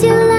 주